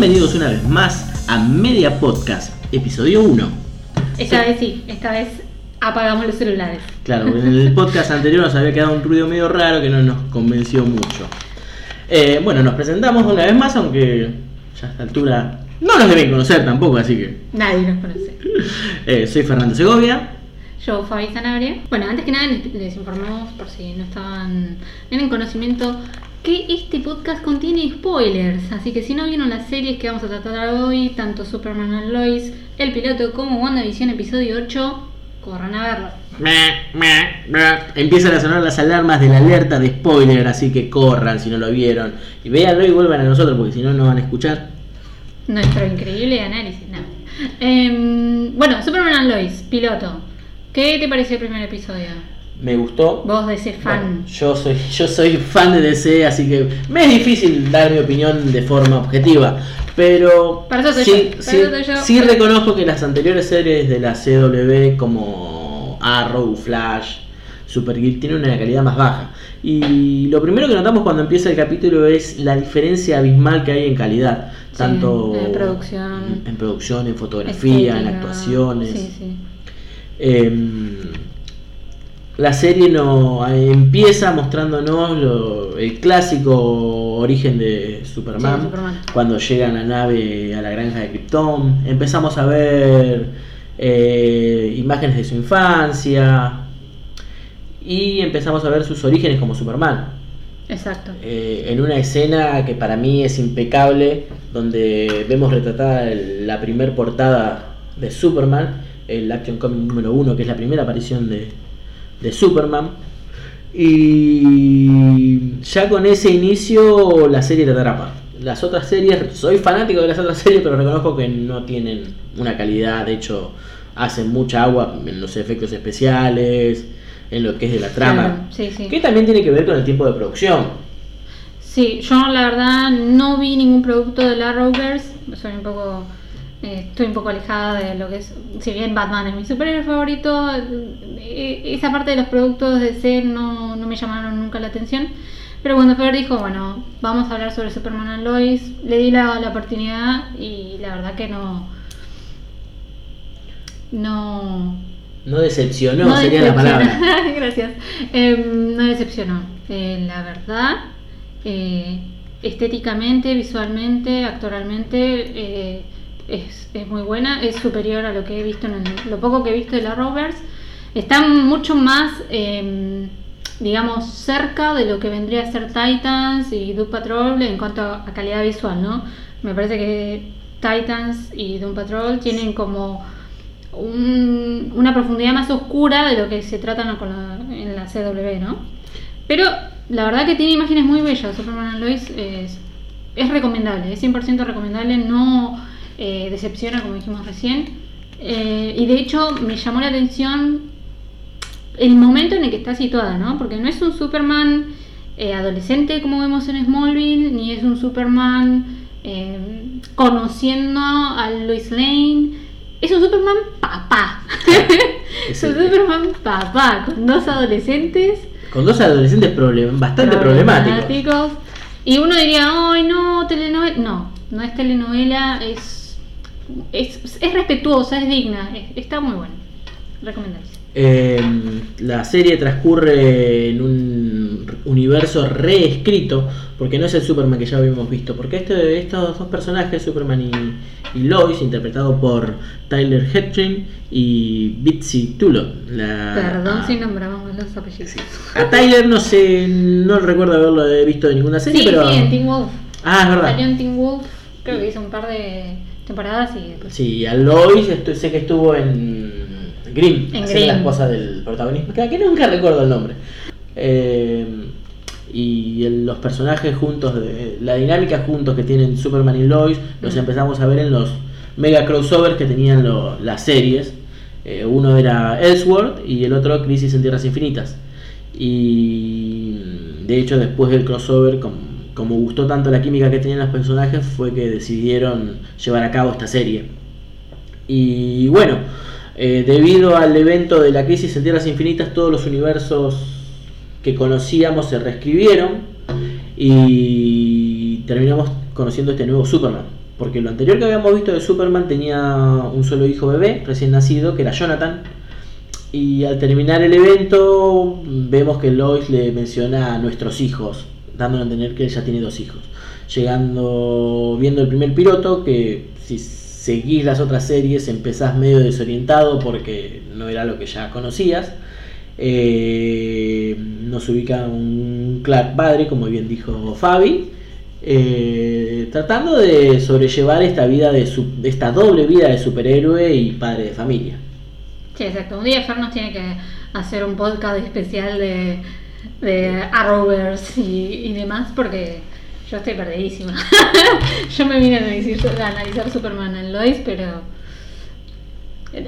Bienvenidos una vez más a Media Podcast, episodio 1. Esta vez sí, esta vez apagamos los celulares. Claro, en el podcast anterior nos había quedado un ruido medio raro que no nos convenció mucho. Eh, bueno, nos presentamos una vez más, aunque ya a esta altura no nos deben conocer tampoco, así que... Nadie nos conoce. Eh, soy Fernando Segovia. Yo, Fabi Sanabria. Bueno, antes que nada les, les informamos, por si no estaban en conocimiento, que este podcast contiene spoilers. Así que si no vieron las series que vamos a tratar hoy, tanto Superman and Lois, El Piloto como WandaVision episodio 8, corran a verlo. Empiezan a sonar las alarmas de la alerta de spoiler, así que corran si no lo vieron. Y véanlo y vuelvan a nosotros, porque si no, no van a escuchar. Nuestro increíble análisis. No. Em, bueno, Superman and Lois, piloto. ¿Qué te pareció el primer episodio? Me gustó. Vos ese fan. Bueno, yo soy yo soy fan de DC, así que me es difícil dar mi opinión de forma objetiva, pero Para eso soy sí, yo, sí- reconozco que las anteriores series de la CW como Arrow, Flash, Supergirl tienen una calidad más baja. Y lo primero que notamos cuando empieza el capítulo es la diferencia abismal que hay en calidad, Sí, tanto en producción. en producción, en fotografía, en estética. actuaciones. Sí, sí. Em, la serie no eh, empieza mostrándonos lo- el clásico origen de Superman, Sí, Superman. cuando llega la nave a la granja de Krypton. Empezamos a ver eh, imágenes de su infancia y empezamos a ver sus orígenes como Superman. Exacto. Eh, en una escena que para mí es impecable, donde vemos retratada el- la primer portada de Superman, el Action Comic número uno, que es la primera aparición de, de Superman. Y ya con ese inicio la serie te atrapa. Las otras series, soy fanático de las otras series, pero reconozco que no tienen una calidad, de hecho hacen mucha agua en los efectos especiales, en lo que es de la trama. Claro, sí, sí. Que también tiene que ver con el tiempo de producción. Sí, yo la verdad no vi ningún producto de la Arrowverse. Soy un poco. Eh, estoy un poco alejada de lo que es. Si bien Batman es mi superhéroe favorito, eh, esa parte de los productos de DC no, no me llamaron nunca la atención. Pero cuando Fer dijo, bueno, vamos a hablar sobre Superman and Lois, le di la, la oportunidad y la verdad que no. No. No decepcionó, sería la palabra. Gracias. Em, no decepcionó. Eh, la verdad, eh, estéticamente, visualmente, actoralmente, eh, es, es muy buena. Es superior a lo que he visto en el- lo poco que he visto de la Rovers. Está mucho más, em, digamos, cerca de lo que vendría a ser Titans y Doom Patrol en cuanto a, calidad visual, ¿no? Me parece que Titans y Doom Patrol tienen como un- una profundidad más oscura de lo que se trata con la- en la CW, ¿no? Pero la verdad que tiene imágenes muy bellas. Superman and Lois es, es recomendable, es 100% recomendable, no eh, decepciona como dijimos recién. Eh, y de hecho me llamó la atención el momento en el que está situada, ¿no? Porque no es un Superman eh, adolescente como vemos en Smallville, ni es un Superman conociendo a Lois Lane. Es un Superman papá. es un Superman papá, con dos adolescentes Con dos adolescentes problem- bastante problemáticos. problemáticos. Y uno diría, ay no, telenovela. No, no es telenovela, es, es, es respetuosa, es digna, es- está muy bueno. Recomendable. Eh, la serie transcurre en un universo reescrito, porque no es el Superman que ya habíamos visto, porque este, estos dos personajes, Superman y, y Lois, interpretado por Tyler Hoechlin y Bitsy Tullo. La, Perdón a, si nombramos los apellidos. Sí, a Tyler no sé, no recuerdo haberlo visto en ninguna serie, sí, pero... en Teen Wolf. Ah, es verdad. Salió en Teen Wolf, creo que hizo un par de temporadas y después. Sí, a Lois estu- sé que estuvo en Grimm, En haciendo la Grimm. esposa del protagonista, que nunca recuerdo el nombre. Eh, y el- los personajes juntos, de, la dinámica juntos que tienen Superman y Lois, los Mm. empezamos a ver en los mega crossovers que tenían lo- las series. Eh, uno era Ellsworth y el otro Crisis en Tierras Infinitas. Y de hecho después del crossover, com- como gustó tanto la química que tenían los personajes, fue que decidieron llevar a cabo esta serie. Y bueno, eh, debido al evento de la crisis en Tierras Infinitas, todos los universos que conocíamos se reescribieron y terminamos conociendo este nuevo Superman. Porque lo anterior que habíamos visto de Superman tenía un solo hijo bebé, recién nacido, que era Jonathan. Y al terminar el evento vemos que Lois le menciona a nuestros hijos, dándole a entender que ella tiene dos hijos. Llegando, viendo el primer piloto, que si seguís las otras series empezás medio desorientado porque no era lo que ya conocías. Eh, nos ubica un Clark padre, como bien dijo Fabi, eh, tratando de sobrellevar esta vida de, su, esta doble vida de superhéroe y padre de familia. Sí, exacto. Un día Fer nos tiene que hacer un podcast especial de, de Arrowverse y, y demás porque yo estoy perdidísima. yo me vine a analizar, a analizar Superman en Lois, pero...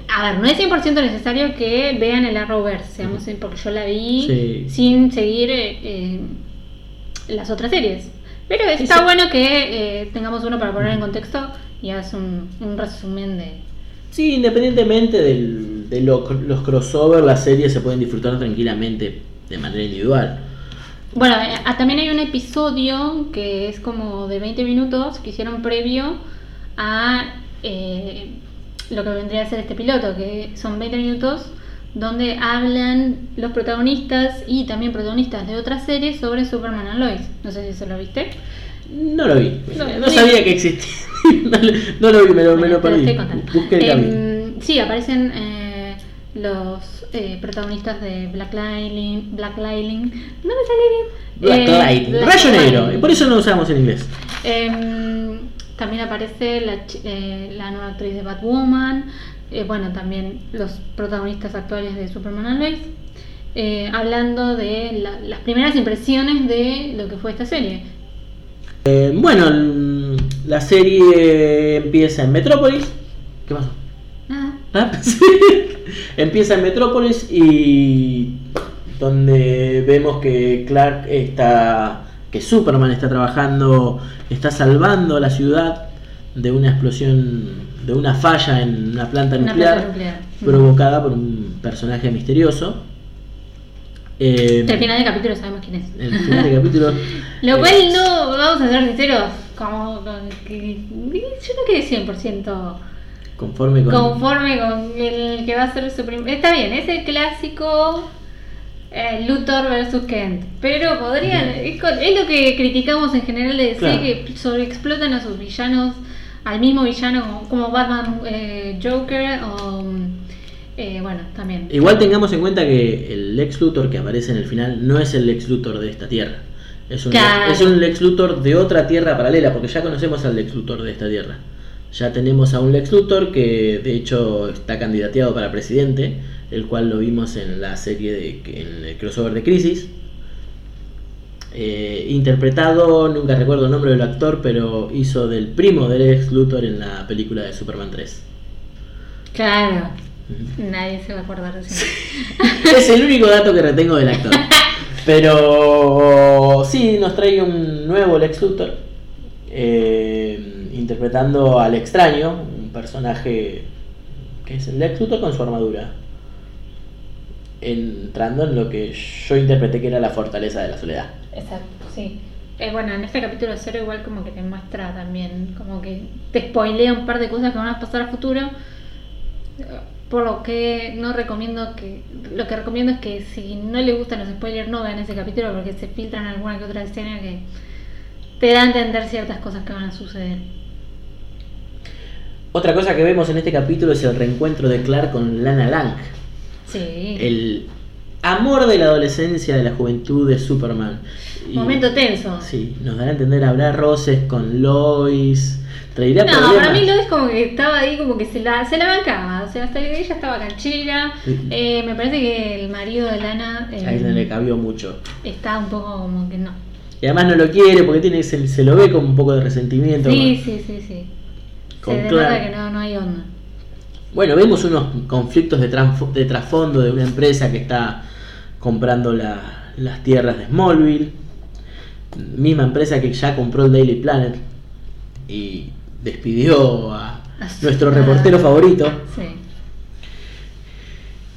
A ver, no es 100% necesario que vean el Arrowverse, seamos, porque yo la vi Sí. sin seguir eh, las otras series. Pero está sí. bueno que eh, tengamos uno para poner en contexto y haz un, un resumen de, Sí, independientemente del- de lo- los crossover, las series se pueden disfrutar tranquilamente de manera individual. Bueno, eh, ah, también hay un episodio que es como de 20 minutos que hicieron previo a eh, lo que vendría a ser este piloto, que son 20 minutos donde hablan los protagonistas y también protagonistas de otras series sobre Superman and Lois. No sé si se lo viste. No lo vi, No, no, sí. sabía que existía. no, lo- no lo vi, me lo, me lo perdí. Em, sí, aparecen eh, los eh, protagonistas de Black Lightning. Black Lightning. No me sale bien. Black Eh, Lightning, Black rayo negro, y por eso no lo usamos en inglés. Em, también aparece la, eh, la nueva actriz de Batwoman. eh, bueno, también los protagonistas actuales de Superman and Lois. hablando de la- las primeras impresiones de lo que fue esta serie. Bueno, la serie empieza en Metrópolis. ¿Qué pasó? Ah, sí. Empieza en Metrópolis y donde vemos que Clark está, que Superman está trabajando, está salvando la ciudad de una explosión, de una falla en una planta Una nuclear, planta nuclear. provocada por un personaje misterioso. Eh, Al final del capítulo sabemos quién es. el final del capítulo. Lo eh, cual no, vamos a ser sinceros, como que- yo no quedé 100% Conforme con. conforme con el que va a ser su primer... Está bien, es el clásico eh, Luthor versus Kent, pero podrían... Es, lo que criticamos en general de DC, Claro. que sobreexplotan a sus villanos, al mismo villano como, como Batman eh, Joker o... eh, bueno, también. Igual tengamos en cuenta que el Lex Luthor que aparece en el final no es el Lex Luthor de esta tierra. Es un, Claro. es un Lex Luthor de otra tierra paralela, porque ya conocemos al Lex Luthor de esta tierra. Ya tenemos a un Lex Luthor que de hecho está candidateado para presidente, el cual lo vimos en la serie de en el crossover de Crisis. Eh, interpretado, nunca recuerdo el nombre del actor, pero hizo del primo del Lex Luthor en la película de Superman 3. Claro, nadie se va a acordar de eso. es el único dato que retengo del actor. Pero sí, nos trae un nuevo Lex Luthor. eh, interpretando al extraño, un personaje que es el Lex Luthor con su armadura. Entrando en lo que yo interpreté que era la fortaleza de la soledad. Exacto, sí. Eh, bueno, en este capítulo cero igual como que te muestra también, como que te spoilea un par de cosas que van a pasar a futuro. Por lo que no recomiendo que, lo que recomiendo es que si no les gustan los spoilers no vean ese capítulo porque se filtran alguna que otra escena que te da a entender ciertas cosas que van a suceder. Otra cosa que vemos en este capítulo es el reencuentro de Clark con Lana Lang. Sí. El amor de la adolescencia, de la juventud de Superman. Y- Momento tenso. Sí, nos dará a entender habrá roces con Lois. Traerá No, problemas. para mí Lois como que estaba ahí como que se la, se la bancaba, o sea, hasta ella estaba canchera. Sí. Eh, me parece que el marido de Lana eh, Ahí no le cabió mucho. está un poco como que no. Y además no lo quiere porque tiene se, se lo ve con un poco de resentimiento. Sí, sí, sí, sí. Con se denota Clark. que no, no hay onda. Bueno, vemos unos conflictos de, trasfondo de una empresa que está comprando la- las tierras de Smallville. Misma empresa que ya compró el Daily Planet y despidió a A nuestro reportero favorito. Sí.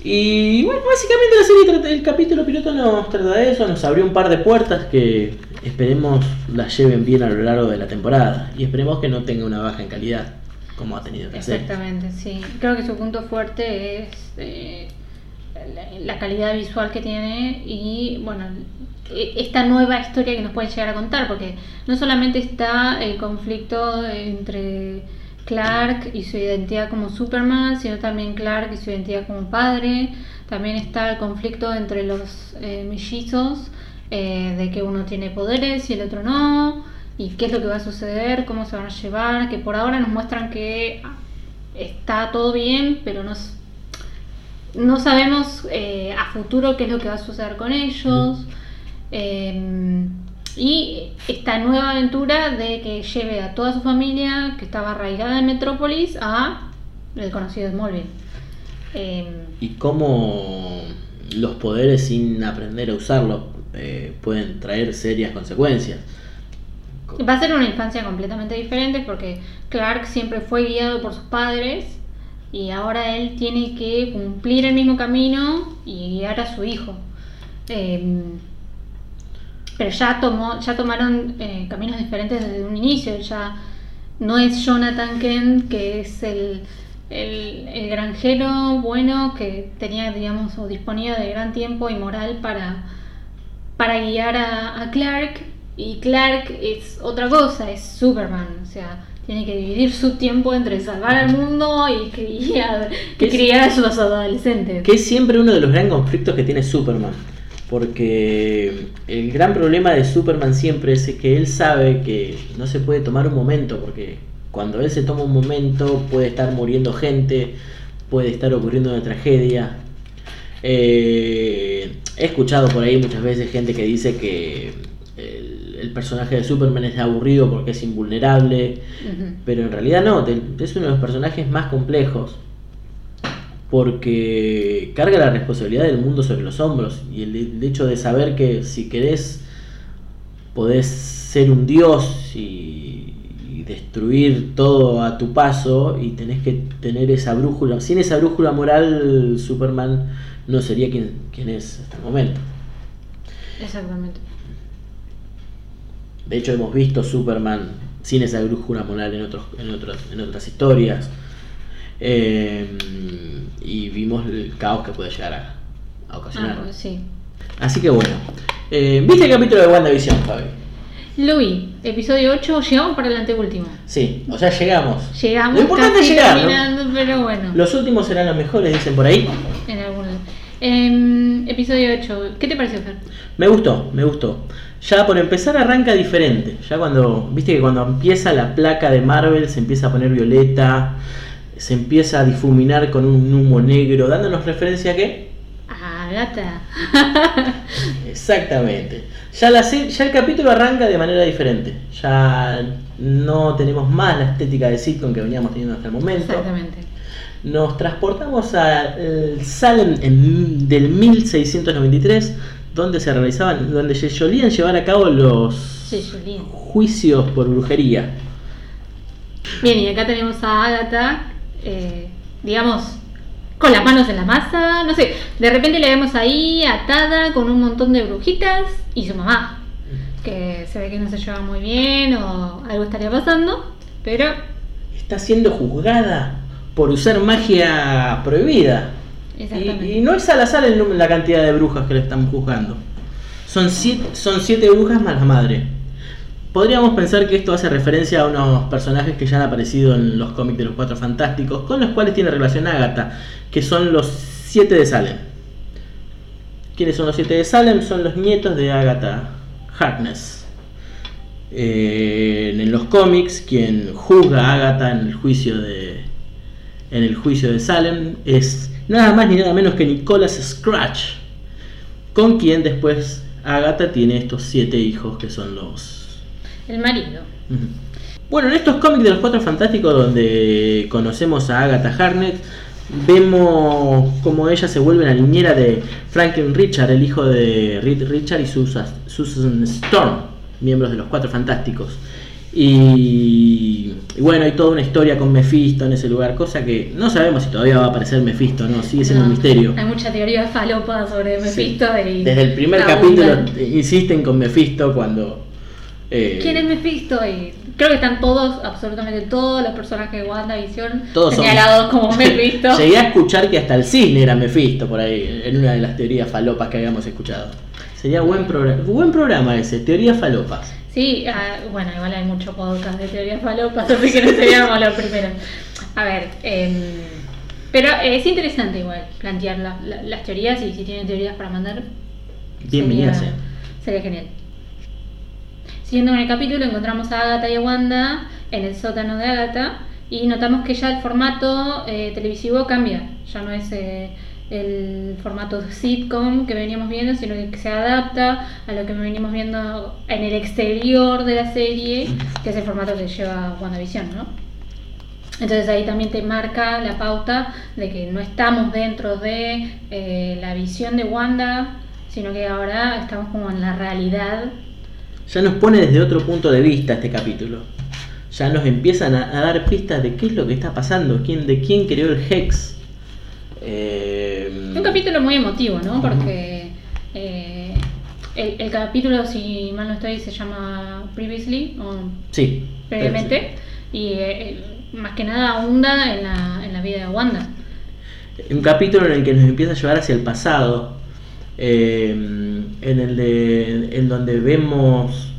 Y bueno, básicamente la serie el capítulo piloto nos trata de eso, nos abrió un par de puertas que esperemos las lleven bien a lo largo de la temporada y esperemos que no tenga una baja en calidad como ha tenido que hacer. Exactamente, sí. Creo que su punto fuerte es eh, la, la calidad visual que tiene y bueno, e- esta nueva historia que nos pueden llegar a contar, porque no solamente está el conflicto entre Clark y su identidad como Superman, sino también Clark y su identidad como padre. También está el conflicto entre los eh, mellizos, eh, de que uno tiene poderes y el otro no, y qué es lo que va a suceder, cómo se van a llevar, que por ahora nos muestran que está todo bien, pero no, no sabemos eh, a futuro qué es lo que va a suceder con ellos. Eh, y esta nueva aventura de que lleve a toda su familia, que estaba arraigada en Metrópolis, a el conocido Smallville. Eh, Y cómo los poderes sin aprender a usarlos eh, pueden traer serias consecuencias. va a ser una infancia completamente diferente porque Clark siempre fue guiado por sus padres y ahora él tiene que cumplir el mismo camino y guiar a su hijo. Eh, pero ya tomó, ya tomaron eh, caminos diferentes desde un inicio. Ya no es Jonathan Kent, que es el, el, el granjero bueno que tenía, digamos, o disponía de gran tiempo y moral para, para guiar a, a Clark. Y Clark es otra cosa, es Superman. O sea, tiene que dividir su tiempo entre salvar al mundo y criar, ¿Qué y es? criar a sus adolescentes. Que es siempre uno de los gran conflictos que tiene Superman. Porque el gran problema de Superman siempre es que él sabe que no se puede tomar un momento. Porque cuando él se toma un momento puede estar muriendo gente, puede estar ocurriendo una tragedia. Eh, he escuchado por ahí muchas veces gente que dice que el, el personaje de Superman es aburrido porque es invulnerable. Pero en realidad no, es uno de los personajes más complejos. Porque carga la responsabilidad del mundo sobre los hombros. Y el, el hecho de saber que si querés, podés ser un dios y, y destruir todo a tu paso. Y tenés que tener esa brújula. Sin esa brújula moral, Superman no sería quien, quien es hasta el momento. Exactamente. De hecho, hemos visto Superman sin esa brújula moral en, otros, en, otros, en otras historias. Eh, y vimos el caos que puede llegar a, a ocasionar. Ah, sí. Así que bueno. Eh, ¿Viste el capítulo de WandaVision, Fabi? Lo vi, episodio 8, llegamos para el anteúltimo. Sí, o sea, llegamos. Llegamos Lo importante es llegar, ¿no? pero bueno, Los últimos serán los mejores, dicen por ahí. en algún Em, episodio 8, ¿qué te pareció, Fer? Me gustó, me gustó. Ya por empezar arranca diferente. Ya cuando, viste que cuando empieza la placa de Marvel se empieza a poner violeta, se empieza a difuminar con un humo negro, dándonos referencia a qué? Ah, gata. Exactamente. Ya, la ya el capítulo arranca de manera diferente. Ya no tenemos más la estética de sitcom que veníamos teniendo hasta el momento. Exactamente. Nos transportamos al Salem en- del 1693, donde se realizaban, donde se solían llevar a cabo los juicios por brujería. Bien, y acá tenemos a Agatha, eh, digamos, con las manos en la masa, no sé, de repente le vemos ahí atada con un montón de brujitas y su mamá, que se ve que no se lleva muy bien o algo estaría pasando, pero Está siendo juzgada por usar magia prohibida. Exactamente. Y, y no es al azar el la cantidad de brujas que le están juzgando. Son siete, son siete brujas más la madre. Podríamos pensar que esto hace referencia a unos personajes que ya han aparecido en los cómics de los Cuatro Fantásticos, con los cuales tiene relación Agatha, que son los siete de Salem. ¿Quiénes son los siete de Salem? Son los nietos de Agatha Harkness. Eh, en los cómics, quien juzga a Agatha en el juicio de en el juicio de Salem es nada más ni nada menos que Nicholas Scratch, con quien después Agatha tiene estos siete hijos que son los el marido. Bueno, en estos cómics de los Cuatro Fantásticos donde conocemos a Agatha Harkness, vemos como ella se vuelve la niñera de Franklin Richard, el hijo de Reed Richard y Susan, Susan Storm, miembros de los Cuatro Fantásticos. Y, y bueno, hay toda una historia con Mephisto en ese lugar, cosa que no sabemos si todavía va a aparecer Mephisto, ¿no? Sigue siendo No, un misterio. Hay mucha teoría falopa sobre Mephisto y Desde el primer capítulo insisten con Mephisto cuando... eh, ¿Quién es Mephisto? Y creo que están todos, absolutamente todos los personajes de WandaVision Todos son- señalados como Mephisto. Llegué a escuchar que hasta el cisne era Mephisto por ahí, en una de las teorías falopas que habíamos escuchado. Sería buen programa, buen programa ese, teorías falopas. Sí, ah, bueno, igual hay mucho podcast de teorías falopas, así que no seríamos los primeros. A ver, em, pero es interesante igual plantear la- la- las teorías y si tienen teorías para mandar, Bienvenida sería, sea. sería genial. Siguiendo con el capítulo, encontramos a Agatha y a Wanda en el sótano de Agatha y notamos que ya el formato eh, televisivo cambia. Ya no es eh, el formato sitcom que veníamos viendo, sino que se adapta a lo que venimos viendo en el exterior de la serie, que es el formato que lleva WandaVision, ¿no? Entonces ahí también te marca la pauta de que no estamos dentro de eh, la visión de Wanda, sino que ahora estamos como en la realidad Ya nos pone desde otro punto de vista este capítulo. Ya nos empiezan a, a dar pistas de qué es lo que está pasando, quién, de quién creó el Hex. Eh, Un capítulo muy emotivo, ¿no? Porque eh, el, el capítulo, si mal no estoy, se llama Previously, o Sí. previamente, y eh, más que nada ahonda en la, en la vida de Wanda. Un capítulo en el que nos empieza a llevar hacia el pasado, eh, en el de, en donde vemos,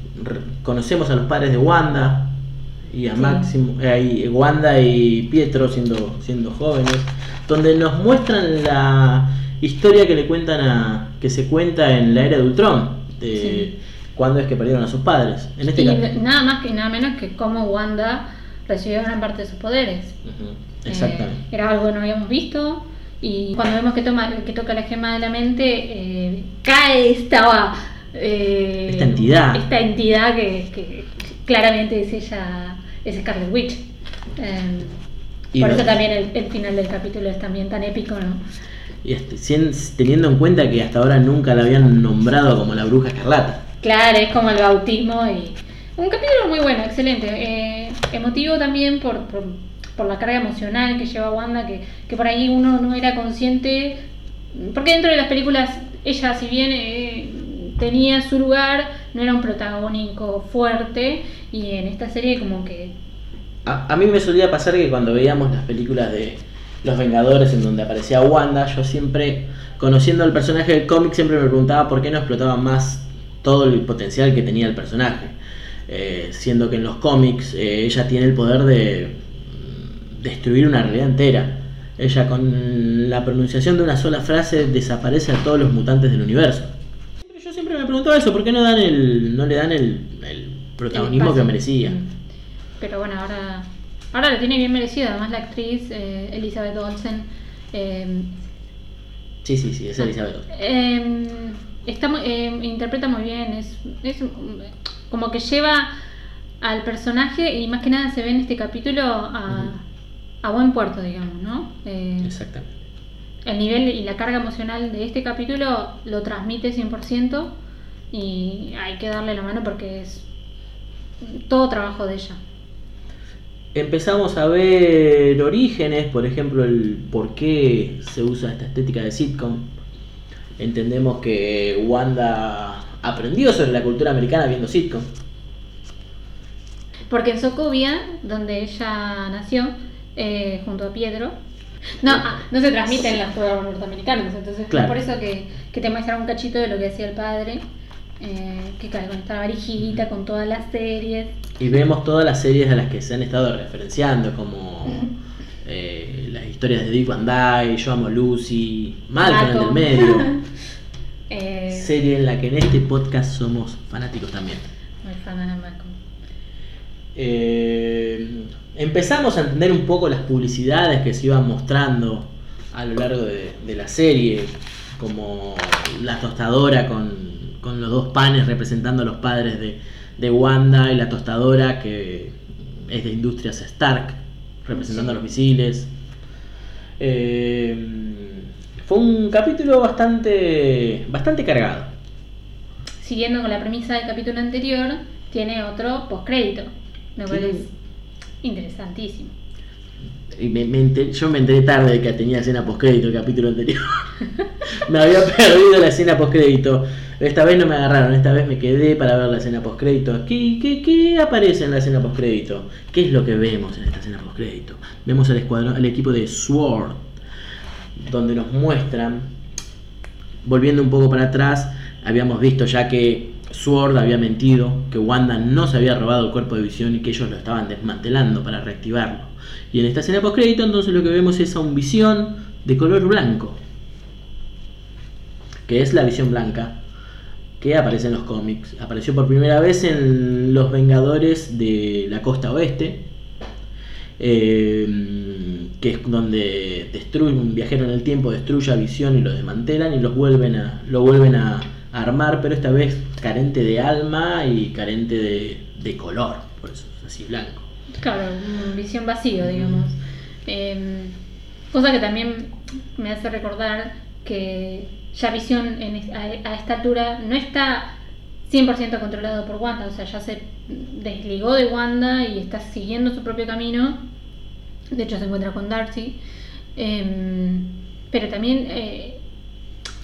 conocemos a los padres de Wanda y a Sí. Máximo, eh, y Wanda y Pietro siendo, siendo jóvenes, donde nos muestran la historia que le cuentan a, que se cuenta en la era de Ultron, de Sí. cuando es que perdieron a sus padres. En este y cap- nada más que nada menos que cómo Wanda recibió gran parte de sus poderes. Eh, Exactamente. era algo que no habíamos visto. Y cuando vemos que, toma, que toca la gema de la mente, eh, cae esta, eh, Esta entidad. Esta entidad que, que claramente es ella, es Scarlet Witch. Eh, Y por no- eso también el, el final del capítulo es también tan épico, ¿no? Y teniendo en cuenta que hasta ahora nunca la habían nombrado como la bruja escarlata. Claro, es como el bautismo y... Un capítulo muy bueno, excelente. eh, emotivo también por, por, por la carga emocional que lleva Wanda, que, que por ahí uno no era consciente. Porque dentro de las películas, ella si bien eh, tenía su lugar, no era un protagónico fuerte. Y en esta serie como que... A, a mí me solía pasar que cuando veíamos las películas de Los Vengadores en donde aparecía Wanda, yo siempre, conociendo al personaje del cómic, siempre me preguntaba por qué no explotaba más todo el potencial que tenía el personaje. Eh, siendo que en los cómics eh, ella tiene el poder de destruir una realidad entera. Ella con la pronunciación de una sola frase desaparece a todos los mutantes del universo. Yo siempre me preguntaba eso, ¿por qué no, dan el, no le dan el, el protagonismo que merecía? Mm. Pero bueno, ahora, ahora lo tiene bien merecido. Además la actriz eh, Elizabeth Olsen... eh, Sí, sí, sí, es Elizabeth. Eh, está eh, interpreta muy bien, es, es como que lleva al personaje y más que nada se ve en este capítulo a, a buen puerto, digamos, ¿no? Eh, Exactamente. el nivel y la carga emocional de este capítulo lo transmite 100% y hay que darle la mano porque es todo trabajo de ella. Empezamos a ver orígenes, por ejemplo, el por qué se usa esta estética de sitcom. Entendemos que Wanda aprendió sobre la cultura americana viendo sitcom. Porque en Sokovia, donde ella nació, eh, junto a Pietro, no, ah, no se transmiten las juegos norteamericanos, entonces Claro. por eso que, que te muestran un cachito de lo que hacía el padre, eh, que claro, con esta varijita, con todas las series. Y vemos todas las series a las que se han estado referenciando, como eh, las historias de Dick Van Dyke, Yo Amo Lucy, Malcolm en el medio. Eh, Serie en la que en este podcast somos fanáticos también. muy fan de Malcolm. Eh, empezamos a entender un poco las publicidades que se iban mostrando a lo largo de, de la serie, como la tostadora con, con los dos panes representando a los padres de, de Wanda y la tostadora que es de Industrias Stark, representando a los misiles. Eh, fue un capítulo bastante, bastante cargado. Siguiendo con la premisa del capítulo anterior, tiene otro postcrédito. lo es interesantísimo. Y me- me yo me enteré tarde de que tenía escena postcrédito el capítulo anterior. me había perdido la escena postcrédito. Esta vez no me agarraron, esta vez me quedé para ver la escena postcrédito. ¿Qué, qué, aparece en la escena postcrédito? ¿Qué es lo que vemos en esta escena postcrédito? Vemos al escuadrón, al equipo de SWORD, donde nos muestran, volviendo un poco para atrás, habíamos visto ya que Sword había mentido, que Wanda no se había robado el cuerpo de visión y que ellos lo estaban desmantelando para reactivarlo. Y en esta escena postcrédito entonces lo que vemos es a un visión de color blanco, que es la visión blanca que aparece en los cómics. Apareció por primera vez en Los Vengadores de la Costa Oeste, eh, que es donde destruye un viajero en el tiempo destruye a Visión y lo desmantelan y los vuelven a, lo vuelven a armar, pero esta vez carente de alma y carente de, de color, por eso es así blanco. Claro, visión vacío, digamos. Eh, cosa que también me hace recordar que ya Visión en a, a esta altura no está 100% controlado por Wanda, o sea, ya se desligó de Wanda y está siguiendo su propio camino. De hecho, se encuentra con Darcy. Eh, pero también eh,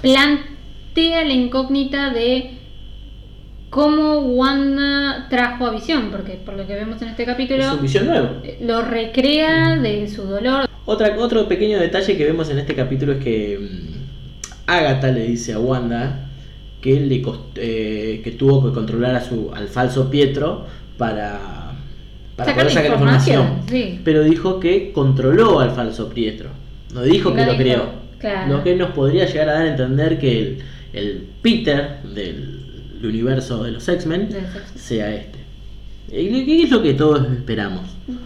plantea la incógnita de cómo Wanda trajo a Visión, porque por lo que vemos en este capítulo Es un visión nuevo. lo recrea de su dolor. Otra, otro pequeño detalle que vemos en este capítulo es que mm, Agatha le dice a Wanda que, le cost- eh, que tuvo que controlar a su, al falso Pietro para, para Sacar poder la sacar información, información. sí. Pero dijo que controló al falso Pietro. No dijo que lo creó. claro. Lo que nos podría llegar a dar a entender que el, el Peter del universo de los X-Men sea este. ¿Qué es lo que todos esperamos?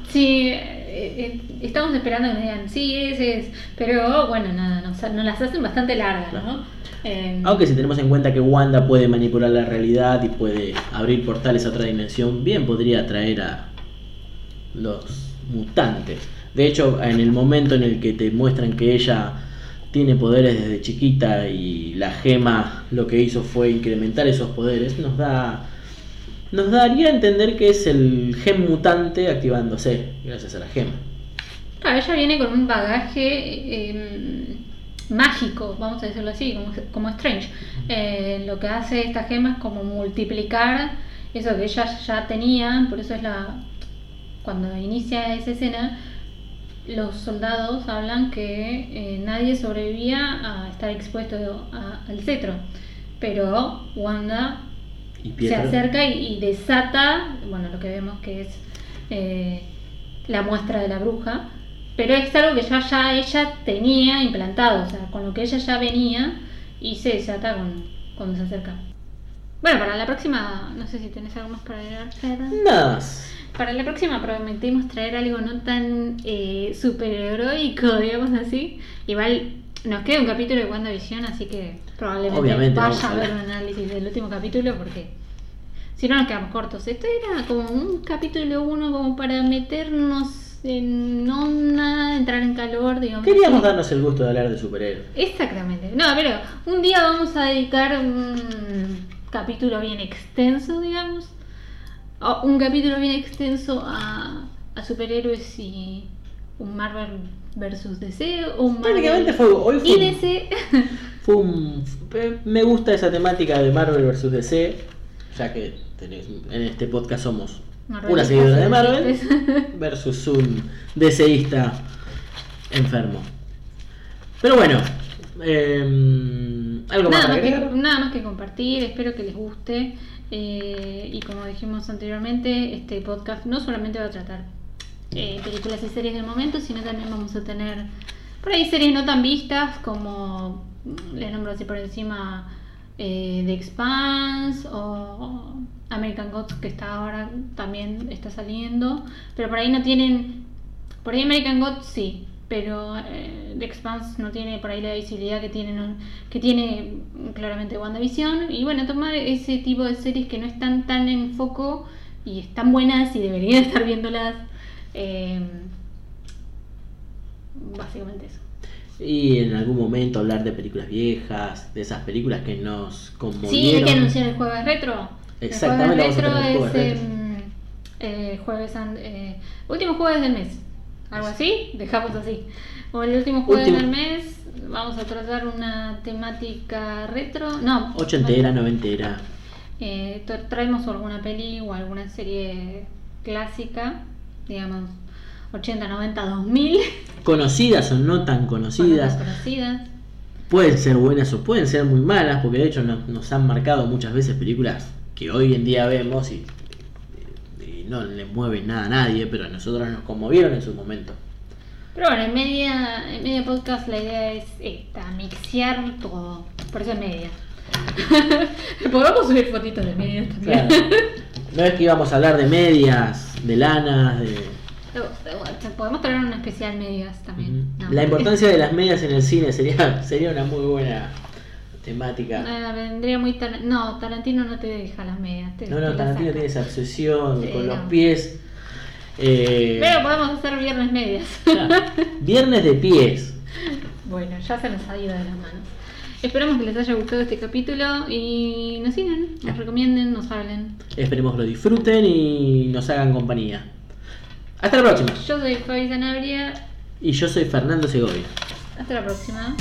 Sí, eh, eh, estamos esperando que nos digan, sí, ese es. Pero bueno, nada, nos, nos las hacen bastante largas, ¿no? Eh, Aunque si tenemos en cuenta que Wanda puede manipular la realidad y puede abrir portales a otra dimensión, bien podría atraer a los mutantes. De hecho, en el momento en el que te muestran que ella tiene poderes desde chiquita y la gema lo que hizo fue incrementar esos poderes, nos da nos daría a entender que es el gen mutante activándose gracias a la gema. Claro, ella viene con un bagaje eh, mágico, vamos a decirlo así, como, como Strange. Eh, lo que hace esta gema es como multiplicar eso que ella ya tenía, por eso es la. Cuando inicia esa escena, los soldados hablan que eh, nadie sobrevivía a estar expuesto a- al cetro. Pero Wanda Y se acerca y, y desata, bueno, lo que vemos que es eh, la muestra de la bruja, pero es algo que ya, ya ella tenía implantado, o sea, con lo que ella ya venía y se desata con, cuando se acerca. Bueno, para la próxima, no sé si tenés algo más para agregar, nada más. Para la próxima prometimos traer algo no tan eh, superheroico, digamos así. Igual nos queda un capítulo de WandaVision, así que probablemente Obviamente, vaya a ver un análisis del último capítulo porque si no nos quedamos cortos. Esto era como un capítulo uno como para meternos en onda, entrar en calor, digamos. Queríamos así. darnos el gusto de hablar de superhéroes. Exactamente. No, pero un día vamos a dedicar un capítulo bien extenso, digamos. o un capítulo bien extenso a, a superhéroes y un Marvel versus DC o un Marvel Prácticamente fue hoy fue y DC. Fue un- eh, me gusta esa temática de Marvel vs DC, ya que tenés- en este podcast somos Marvel una seguidora de versus Marvel versus un DCista enfermo. Pero bueno, eh, algo nada, más que, nada más que compartir, espero que les guste. eh, y como dijimos anteriormente, este podcast no solamente va a tratar eh, películas y series del momento, sino también vamos a tener por ahí series no tan vistas como les nombro así por encima eh, The Expanse o American Gods que está ahora también está saliendo, pero por ahí no tienen, por ahí American Gods sí, pero eh, The Expanse no tiene por ahí la visibilidad que tiene, ¿no? que tiene claramente WandaVision y bueno, tomar ese tipo de series que no están tan en foco y están buenas y deberían estar viéndolas. eh, básicamente eso. Y en algún momento hablar de películas viejas, de esas películas que nos Sí, conmovieron. hay que anunciar el jueves retro. Exactamente, el jueves el retro jueves es retro. em, eh, jueves an- eh, último jueves del mes. Algo así, dejamos así. O el último jueves Último- del mes vamos a tratar una temática retro. No, Ochentera, noventera. eh, tra- traemos alguna peli o alguna serie clásica, digamos 80, 90, 2000. Conocidas o no tan conocidas. conocidas. Pueden ser buenas o pueden ser muy malas, porque de hecho nos, nos han marcado muchas veces películas que hoy en día vemos y, no le mueven nada a nadie, pero a nosotros nos conmovieron en su momento. Pero bueno, en media, en media podcast la idea es esta, mixear todo. Por eso es media. Podemos subir fotitos de medias también. Claro. No es que íbamos a hablar de medias, de lanas, de... Podemos traer un especial medias también. No. La importancia de las medias en el cine sería, sería una muy buena temática. Ah, vendría muy tar- No, Tarantino no te deja las medias. Te, No, no, Tarantino tiene esa obsesión Sí, con los no. pies. Eh, Pero podemos hacer viernes medias. claro, Viernes de pies. bueno, ya se nos ha ido de las manos. Esperamos que les haya gustado este capítulo y nos sigan, nos recomienden, nos hablen. Esperemos que lo disfruten y nos hagan compañía. Hasta la próxima. Yo soy Fabi Sanabria. Y yo soy Fernando Segovia. Hasta la próxima.